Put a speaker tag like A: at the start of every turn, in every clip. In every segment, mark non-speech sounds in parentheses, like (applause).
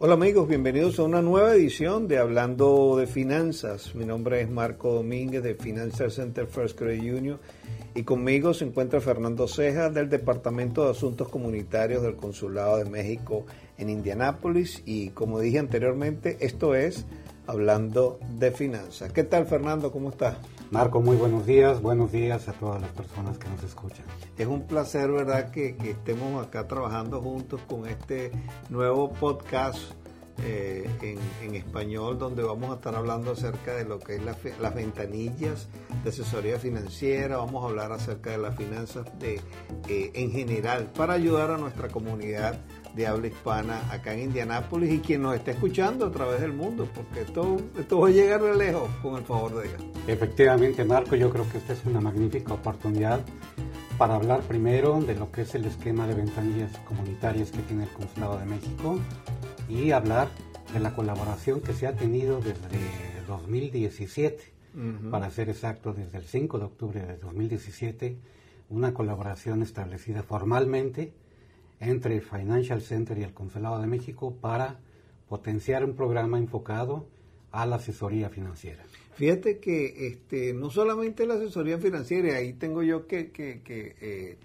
A: Hola amigos, bienvenidos a una nueva edición de Hablando de Finanzas. Mi nombre es Marco Domínguez de Financial Center First Credit Union y conmigo se encuentra Fernando Ceja del Departamento de Asuntos Comunitarios del Consulado de México en Indianápolis y como dije anteriormente, esto es Hablando de Finanzas. ¿Qué tal Fernando? ¿Cómo estás?
B: Marco, muy buenos días. Buenos días a todas las personas que nos escuchan.
A: Es un placer, ¿verdad?, que, estemos acá trabajando juntos con este nuevo podcast eh, en, español donde vamos a estar hablando acerca de lo que es las ventanillas de asesoría financiera, vamos a hablar acerca de las finanzas de, eh, en general para ayudar a nuestra comunidad de habla hispana acá en Indianápolis y quien nos esté escuchando a través del mundo, porque esto, esto va a llegar de lejos con el favor de Dios.
B: Efectivamente, Marco, yo creo que esta es una magnífica oportunidad para hablar primero de lo que es el esquema de ventanillas comunitarias que tiene el Consulado de México y hablar de la colaboración que se ha tenido desde 2017, para ser exacto, desde el 5 de octubre de 2017, una colaboración establecida formalmente entre Financial Center y el Consulado de México para potenciar un programa enfocado a la asesoría financiera.
A: Fíjate que este, no solamente la asesoría financiera, ahí tengo yo que, eh,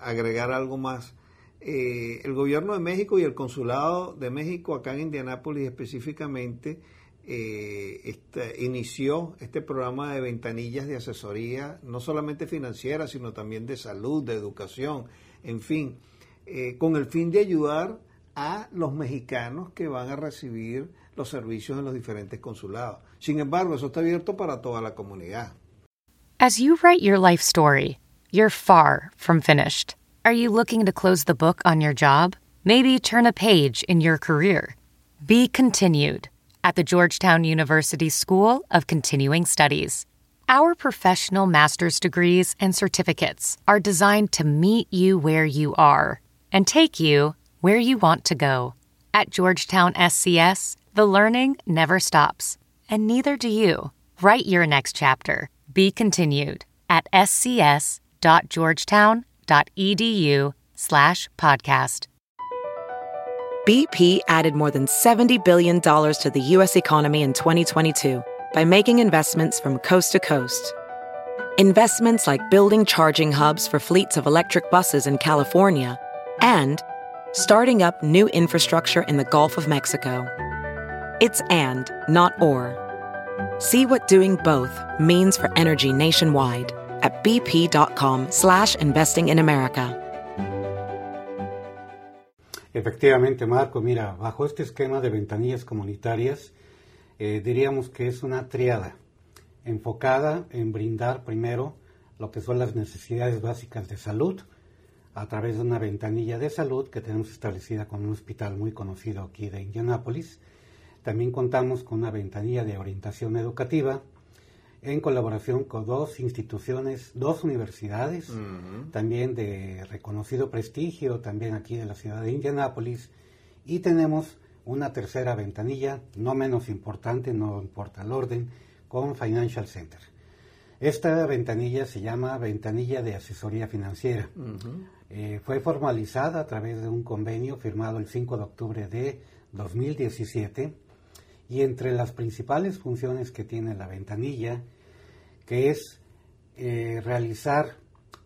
A: agregar algo más. Eh, el gobierno de México y el consulado de México acá en Indianápolis específicamente eh, este, inició este programa de ventanillas de asesoría, no solamente financiera, sino también de salud, de educación, en fin, eh, con el fin de ayudar a los mexicanos que van a recibir los servicios en los diferentes consulados. Sin embargo, eso está abierto para toda la comunidad.
C: As you write your life story, you're far from finished. Are you looking to close the book on your job? Maybe turn a page in your career? Be continued at the Georgetown University School of Continuing Studies. Our professional master's degrees and certificates are designed to meet you where you are and take you where you want to go. At Georgetown SCS, the learning never stops, and neither do you. Write your next chapter. Be continued at scs.georgetown.edu slash podcast.
D: BP added more than $70 billion to the U.S. economy in 2022 by making investments from coast to coast. Investments like building charging hubs for fleets of electric buses in California – and starting up new infrastructure in the Gulf of Mexico. It's and, not or. See what doing both means for energy nationwide at bp.com slash investing in America.
B: Efectivamente, Marco, mira, bajo este esquema de ventanillas comunitarias, eh, diríamos que es una triada enfocada en brindar primero lo que son las necesidades básicas de salud, a través de una ventanilla de salud que tenemos establecida con un hospital muy conocido aquí de Indianápolis. También contamos con una ventanilla de orientación educativa en colaboración con dos instituciones, dos universidades, también de reconocido prestigio, también aquí de la ciudad de Indianápolis. Y tenemos una tercera ventanilla, no menos importante, no importa el orden, con Financial Center. Esta ventanilla se llama ventanilla de asesoría financiera. Eh, fue formalizada a través de un convenio firmado el 5 de octubre de 2017 y entre las principales funciones que tiene la ventanilla, que es eh, realizar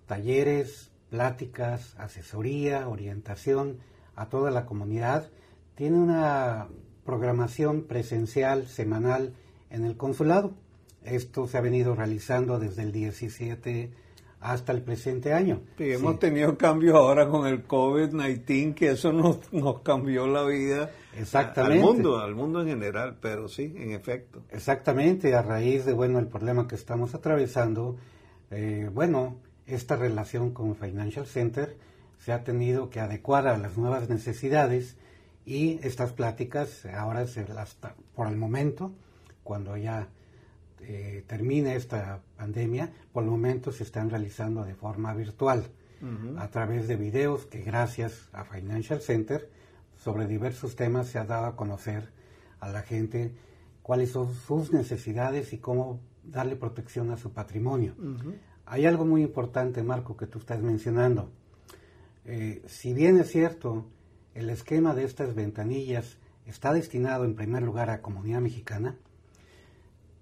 B: talleres, pláticas, asesoría, orientación a toda la comunidad, tiene una programación presencial semanal en el consulado. Esto se ha venido realizando desde el 17 hasta el presente año.
A: Sí, hemos tenido cambios ahora con el COVID-19, que eso nos, nos cambió la vida
B: Exactamente.
A: al mundo, al mundo en general, pero sí, en efecto.
B: Exactamente, a raíz de, bueno, el problema que estamos atravesando, eh, bueno, esta relación con Financial Center se ha tenido que adecuar a las nuevas necesidades y estas pláticas ahora se las, por el momento, cuando ya eh, termine esta pandemia, por el momento se están realizando de forma virtual, a través de videos que gracias a Financial Center sobre diversos temas se ha dado a conocer a la gente cuáles son sus necesidades y cómo darle protección a su patrimonio. Hay algo muy importante, Marco, que tú estás mencionando. Eh, si bien es cierto, el esquema de estas ventanillas está destinado en primer lugar a comunidad mexicana,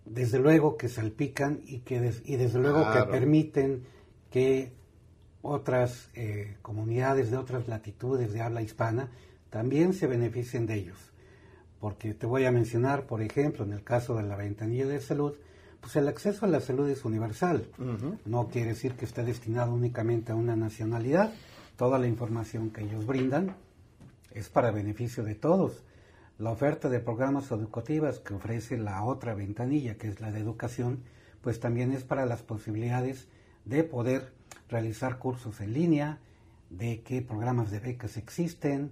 B: desde luego que salpican y que y desde luego que permiten que otras eh, comunidades de otras latitudes de habla hispana también se beneficien de ellos. Porque te voy a mencionar, por ejemplo, en el caso de la ventanilla de salud, pues el acceso a la salud es universal. No quiere decir que esté destinado únicamente a una nacionalidad. Toda la información que ellos brindan es para beneficio de todos. La oferta de programas educativas que ofrece la otra ventanilla, que es la de educación, pues también es para las posibilidades de poder realizar cursos en línea, de qué programas de becas existen,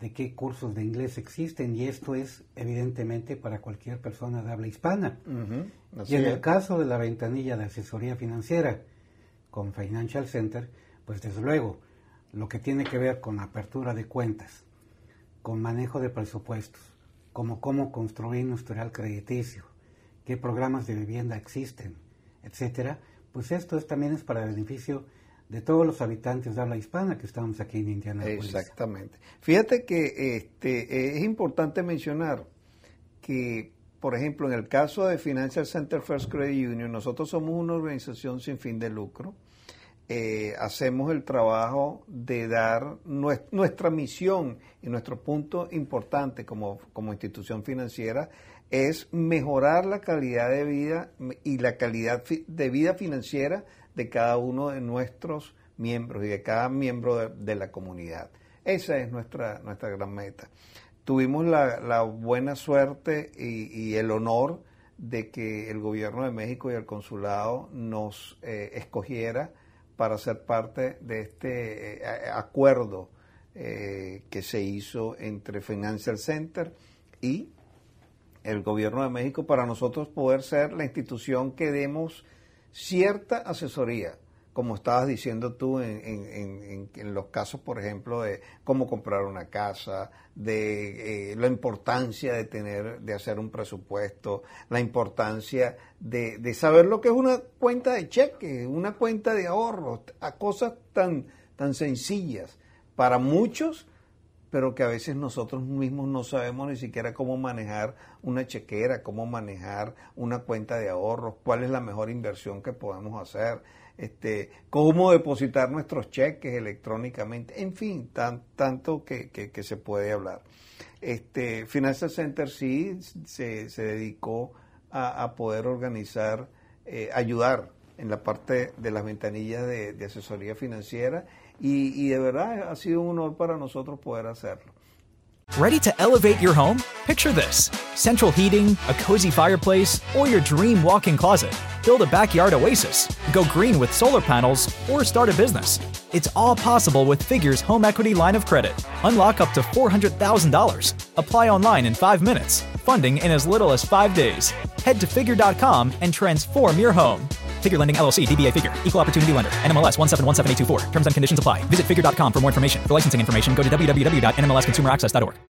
B: de qué cursos de inglés existen, y esto es evidentemente para cualquier persona de habla hispana. Y en el caso de la ventanilla de asesoría financiera con Financial Center, pues desde luego, lo que tiene que ver con apertura de cuentas, con manejo de presupuestos, como cómo construir un historial crediticio, qué programas de vivienda existen, etcétera, pues esto es, también es para beneficio de todos los habitantes de habla hispana que estamos aquí en Indiana.
A: Exactamente. Fíjate que este, es importante mencionar que, por ejemplo, en el caso de Financial Center First Credit Union, nosotros somos una organización sin fin de lucro. Eh, hacemos el trabajo de dar nuestra misión y nuestro punto importante como, como institución financiera es mejorar la calidad de vida y la calidad de vida financiera de cada uno de nuestros miembros y de cada miembro de, la comunidad. Esa es nuestra, nuestra gran meta. Tuvimos la, buena suerte y, el honor de que el gobierno de México y el consulado nos eh, escogiera para ser parte de este eh, acuerdo eh, que se hizo entre Financial Center y el gobierno de México para nosotros poder ser la institución que demos cierta asesoría, como estabas diciendo tú en, los casos, por ejemplo, de cómo comprar una casa, de eh, la importancia de tener, de hacer un presupuesto, la importancia de, de, saber lo que es una cuenta de cheque, una cuenta de ahorros, a cosas tan, tan sencillas. Para muchos pero que a veces nosotros mismos no sabemos ni siquiera cómo manejar una chequera, cómo manejar una cuenta de ahorros, cuál es la mejor inversión que podemos hacer, este, cómo depositar nuestros cheques electrónicamente, en fin, tan, tanto que, que, se puede hablar. Este, Financial Center sí se, se dedicó a, poder organizar, eh, ayudar en la parte de las ventanillas de, de asesoría financiera y, y de verdad ha sido un honor para nosotros poder hacerlo.
E: Ready to elevate your home? Picture this central heating, a cozy fireplace, or your dream walk in closet. Build a backyard oasis, go green with solar panels, or start a business. It's all possible with Figure's home equity line of credit. Unlock up to $400,000. Apply online in five minutes. Funding in as little as five days. Head to figure.com and transform your home. Figure Lending LLC, DBA Figure, Equal Opportunity Lender, NMLS 1717824. Terms and conditions apply. Visit figure.com for more information. For licensing information, go to www.nmlsconsumeraccess.org.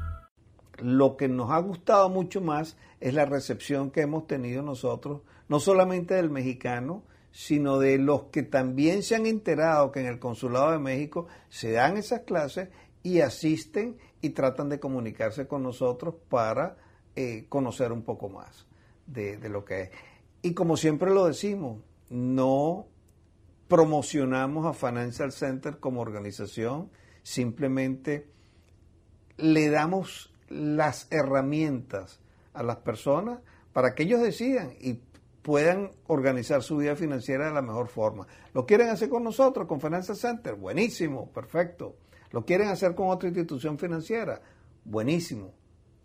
A: Lo que nos ha gustado mucho más es la recepción que hemos tenido nosotros, no solamente del mexicano, sino de los que también se han enterado que en el Consulado de México se dan esas clases y asisten y tratan de comunicarse con nosotros para eh, conocer un poco más de, de lo que es. Y como siempre lo decimos, no promocionamos a Financial Center como organización, simplemente le damos las herramientas a las personas para que ellos decidan y puedan organizar su vida financiera de la mejor forma. ¿Lo quieren hacer con nosotros, con Financial Center? Buenísimo, perfecto. ¿Lo quieren hacer con otra institución financiera? Buenísimo,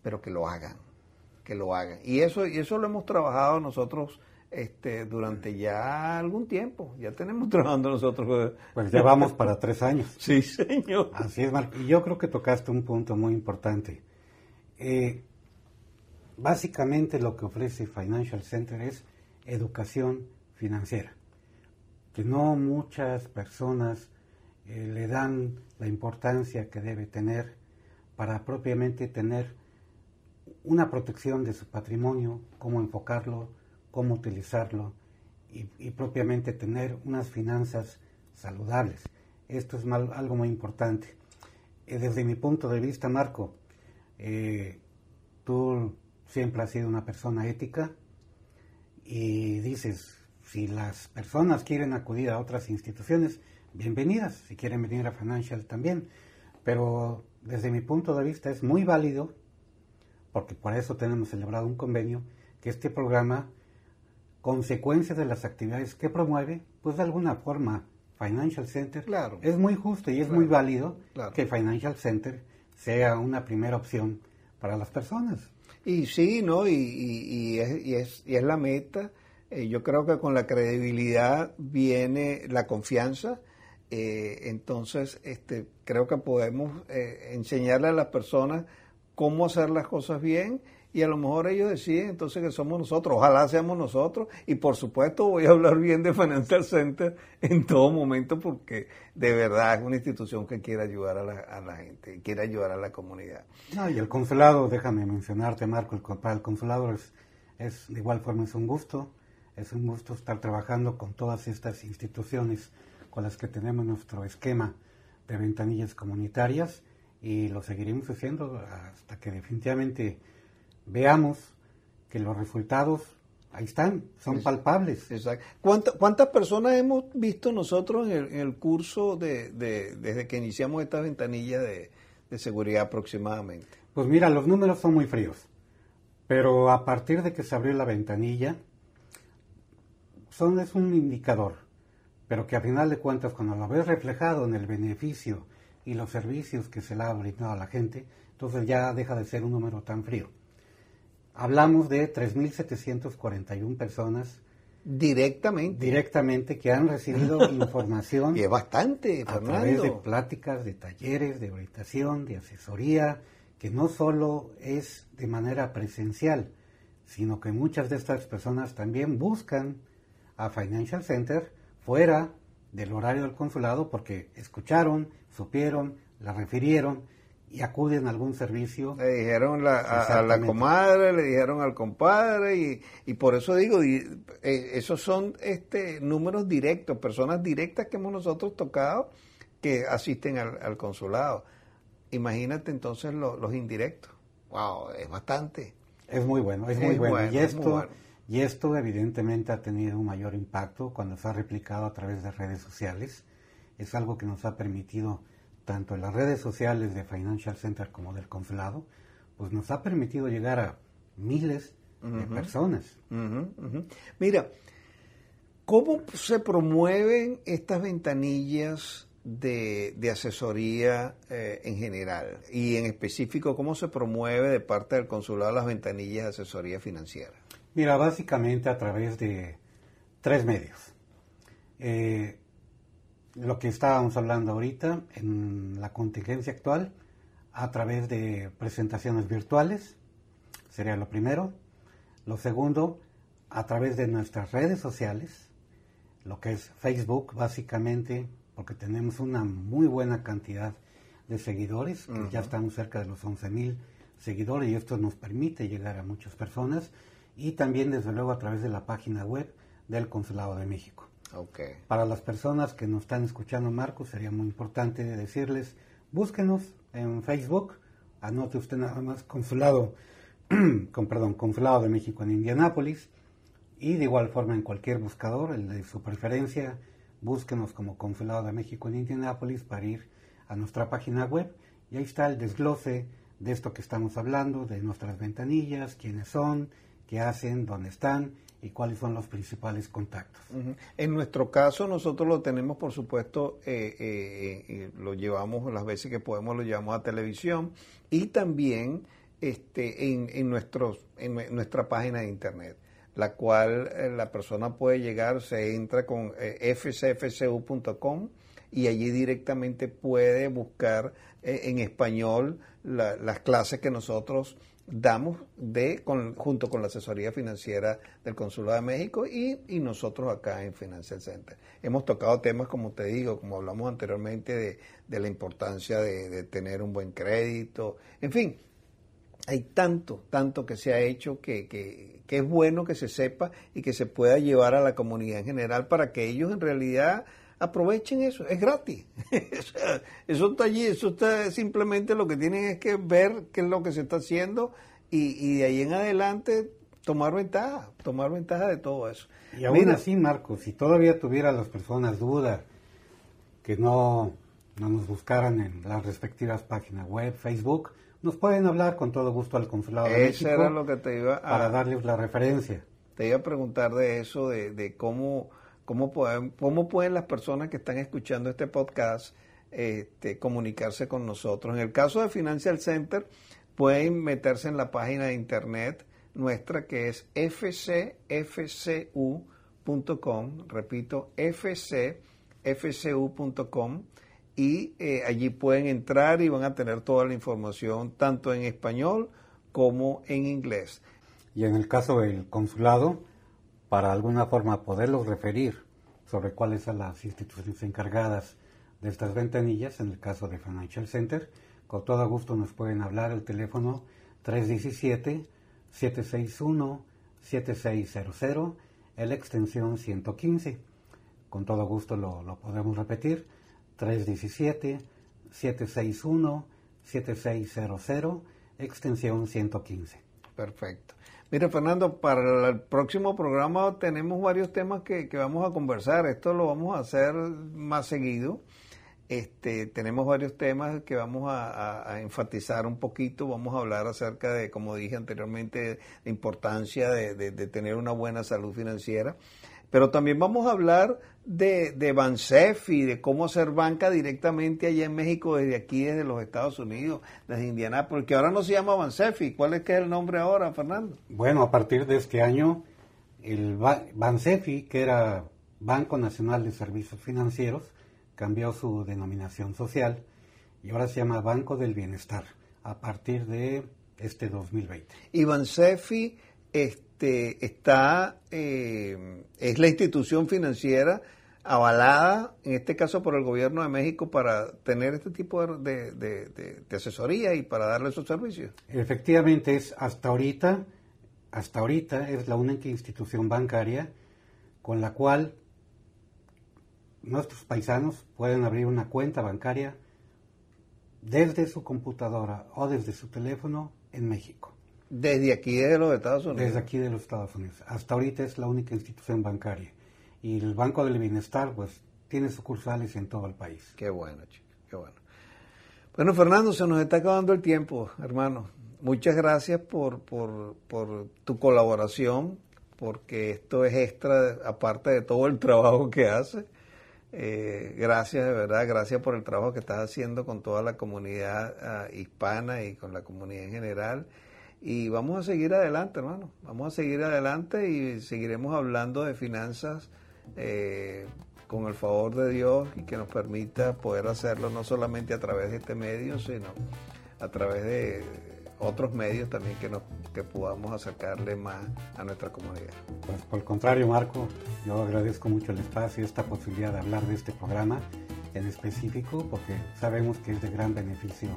A: pero que lo hagan, que lo hagan. Y eso, y eso lo hemos trabajado nosotros este, durante ya algún tiempo. Ya tenemos (laughs) trabajando nosotros.
B: Pues ya vamos para tres años.
A: Sí, señor.
B: Así es, Marco. Y yo creo que tocaste un punto muy importante. Eh, básicamente lo que ofrece Financial Center es educación financiera, que no muchas personas eh, le dan la importancia que debe tener para propiamente tener una protección de su patrimonio, cómo enfocarlo, cómo utilizarlo y, propiamente tener unas finanzas saludables. Esto es algo muy importante. Eh, desde mi punto de vista, Marco, eh, tú siempre has sido una persona ética y dices, si las personas quieren acudir a otras instituciones, bienvenidas, si quieren venir a Financial también, pero desde mi punto de vista es muy válido, porque por eso tenemos celebrado un convenio, que este programa, consecuencia de las actividades que promueve, pues de alguna forma Financial Center,
A: claro.
B: es muy justo y es muy válido que Financial Center sea una primera opción para las personas.
A: Y sí, ¿no? Y, y, es, y, es, y es la meta. Eh, yo creo que con la credibilidad viene la confianza. Eh, entonces, este, creo que podemos eh, enseñarle a las personas cómo hacer las cosas bien y a lo mejor ellos deciden entonces que somos nosotros, ojalá seamos nosotros y por supuesto voy a hablar bien de Financial Center en todo momento porque de verdad es una institución que quiere ayudar a la, gente, quiere ayudar a la comunidad.
B: Y el consulado, déjame mencionarte Marco, el, para el consulado es, es de igual forma es un gusto, es un gusto estar trabajando con todas estas instituciones con las que tenemos nuestro esquema de ventanillas comunitarias y lo seguiremos haciendo hasta que definitivamente veamos que los resultados ahí están, son palpables.
A: Exacto. ¿Cuántas personas hemos visto nosotros en el, curso de, desde que iniciamos esta ventanilla de, seguridad aproximadamente?
B: Pues mira, los números son muy fríos, pero a partir de que se abrió la ventanilla, son es un indicador, pero que a final de cuentas cuando lo ves reflejado en el beneficio y los servicios que se le ha brindado a la gente, entonces ya deja de ser un número tan frío. Hablamos de 3.741 personas
A: directamente.
B: directamente que han recibido (laughs) información
A: y es bastante
B: a través de pláticas, de talleres, de orientación, de asesoría, que no solo es de manera presencial, sino que muchas de estas personas también buscan a Financial Center fuera del horario del consulado porque escucharon, supieron, la refirieron y acuden a algún servicio.
A: Le dijeron a, la comadre, le dijeron al compadre y, por eso digo, eh, esos son este números directos, personas directas que hemos nosotros tocado que asisten al, consulado. Imagínate entonces los indirectos. Wow, es bastante.
B: Es muy bueno, es, muy, bueno. Y esto, y esto evidentemente ha tenido un mayor impacto cuando se ha replicado a través de redes sociales. Es algo que nos ha permitido tanto en las redes sociales de Financial Center como del consulado, pues nos ha permitido llegar a miles de personas.
A: Mira, ¿cómo se promueven estas ventanillas de, asesoría eh, en general? Y en específico, ¿cómo se promueve de parte del consulado las ventanillas de asesoría financiera?
B: Mira, básicamente a través de tres medios. Eh, lo que estábamos hablando ahorita en la contingencia actual a través de presentaciones virtuales, sería lo primero. Lo segundo, a través de nuestras redes sociales, lo que es Facebook básicamente, porque tenemos una muy buena cantidad de seguidores, que ya estamos cerca de los 11.000 seguidores y esto nos permite llegar a muchas personas y también desde luego a través de la página web del Consulado de México. Para las personas que nos están escuchando, Marcos, sería muy importante decirles, búsquenos en Facebook, anote usted nada más Consulado, (clears throat) con, perdón, Consulado de México en Indianápolis, y de igual forma en cualquier buscador, el de su preferencia, búsquenos como Consulado de México en Indianápolis para ir a nuestra página web, y ahí está el desglose de esto que estamos hablando, de nuestras ventanillas, quiénes son, qué hacen, dónde están y cuáles son los principales contactos.
A: En nuestro caso, nosotros lo tenemos, por supuesto, eh, eh, eh, lo llevamos las veces que podemos, lo llevamos a televisión y también este, en, en, nuestros, en nuestra página de internet, la cual la persona puede llegar, se entra con fcfcu.com y allí directamente puede buscar en español las clases que nosotros damos de con, junto con la asesoría financiera del Consulado de México y, y, nosotros acá en Financial Center. Hemos tocado temas, como te digo, como hablamos anteriormente, de, de la importancia de, de, tener un buen crédito, en fin, hay tanto, tanto que se ha hecho que, que, que es bueno que se sepa y que se pueda llevar a la comunidad en general para que ellos en realidad aprovechen eso, es gratis. (laughs) eso está allí, eso está simplemente lo que tienen es que ver qué es lo que se está haciendo y, y de ahí en adelante tomar ventaja, tomar ventaja de todo eso.
B: Y aún Mira, así, Marcos, si todavía tuviera las personas duda que no, no nos buscaran en las respectivas páginas web, Facebook, nos pueden hablar con todo gusto al consulado de
A: Eso era lo que te iba a,
B: para darles la referencia.
A: Te iba a preguntar de eso, de, de cómo ¿Cómo pueden, ¿Cómo pueden las personas que están escuchando este podcast este, comunicarse con nosotros? En el caso de Financial Center, pueden meterse en la página de internet nuestra que es fcfcu.com, repito, fcfcu.com y eh, allí pueden entrar y van a tener toda la información tanto en español como en inglés.
B: Y en el caso del consulado, para alguna forma poderlos referir sobre cuáles son las instituciones encargadas de estas ventanillas, en el caso de Financial Center, con todo gusto nos pueden hablar el teléfono 317-761-7600, la extensión 115. Con todo gusto lo, lo podemos repetir, 317-761-7600, extensión 115.
A: Perfecto. Mire, Fernando, para el próximo programa tenemos varios temas que, que, vamos a conversar. Esto lo vamos a hacer más seguido. Este, tenemos varios temas que vamos a, enfatizar un poquito. Vamos a hablar acerca de, como dije anteriormente, la importancia de, de tener una buena salud financiera. Pero también vamos a hablar de, de Bansef y de cómo hacer banca directamente allá en México, desde aquí, desde los Estados Unidos, desde Indiana, porque ahora no se llama Bansefi. ¿Cuál es que es el nombre ahora, Fernando?
B: Bueno, a partir de este año, el Bansefi, que era Banco Nacional de Servicios Financieros, cambió su denominación social y ahora se llama Banco del Bienestar, a partir de este 2020.
A: Y Bansefi este, está, eh, es la institución financiera avalada, en este caso por el gobierno de México, para tener este tipo de, asesoría y para darle esos servicios.
B: Efectivamente, es hasta ahorita, hasta ahorita es la única institución bancaria con la cual nuestros paisanos pueden abrir una cuenta bancaria desde su computadora o desde su teléfono en México.
A: Desde aquí, desde los Estados Unidos.
B: Desde aquí de los Estados Unidos. Hasta ahorita es la única institución bancaria. Y el Banco del Bienestar, pues, tiene sucursales en todo el país.
A: Qué bueno, chico, qué bueno. Bueno, Fernando, se nos está acabando el tiempo, hermano. Muchas gracias por, por, por tu colaboración, porque esto es extra, aparte de todo el (laughs) trabajo que hace. Eh, gracias, de verdad, gracias por el trabajo que estás haciendo con toda la comunidad uh, hispana y con la comunidad en general. Y vamos a seguir adelante, hermano. Vamos a seguir adelante y seguiremos hablando de finanzas eh, con el favor de Dios y que nos permita poder hacerlo no solamente a través de este medio, sino a través de otros medios también que, nos, que podamos acercarle más a nuestra comunidad.
B: Pues por el contrario, Marco, yo agradezco mucho el espacio y esta posibilidad de hablar de este programa en específico porque sabemos que es de gran beneficio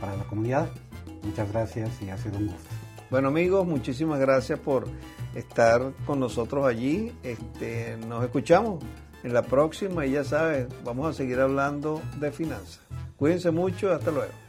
B: para la comunidad. Muchas gracias y ha sido un gusto.
A: Bueno amigos, muchísimas gracias por estar con nosotros allí. Este, nos escuchamos en la próxima y ya sabes, vamos a seguir hablando de finanzas. Cuídense mucho, hasta luego.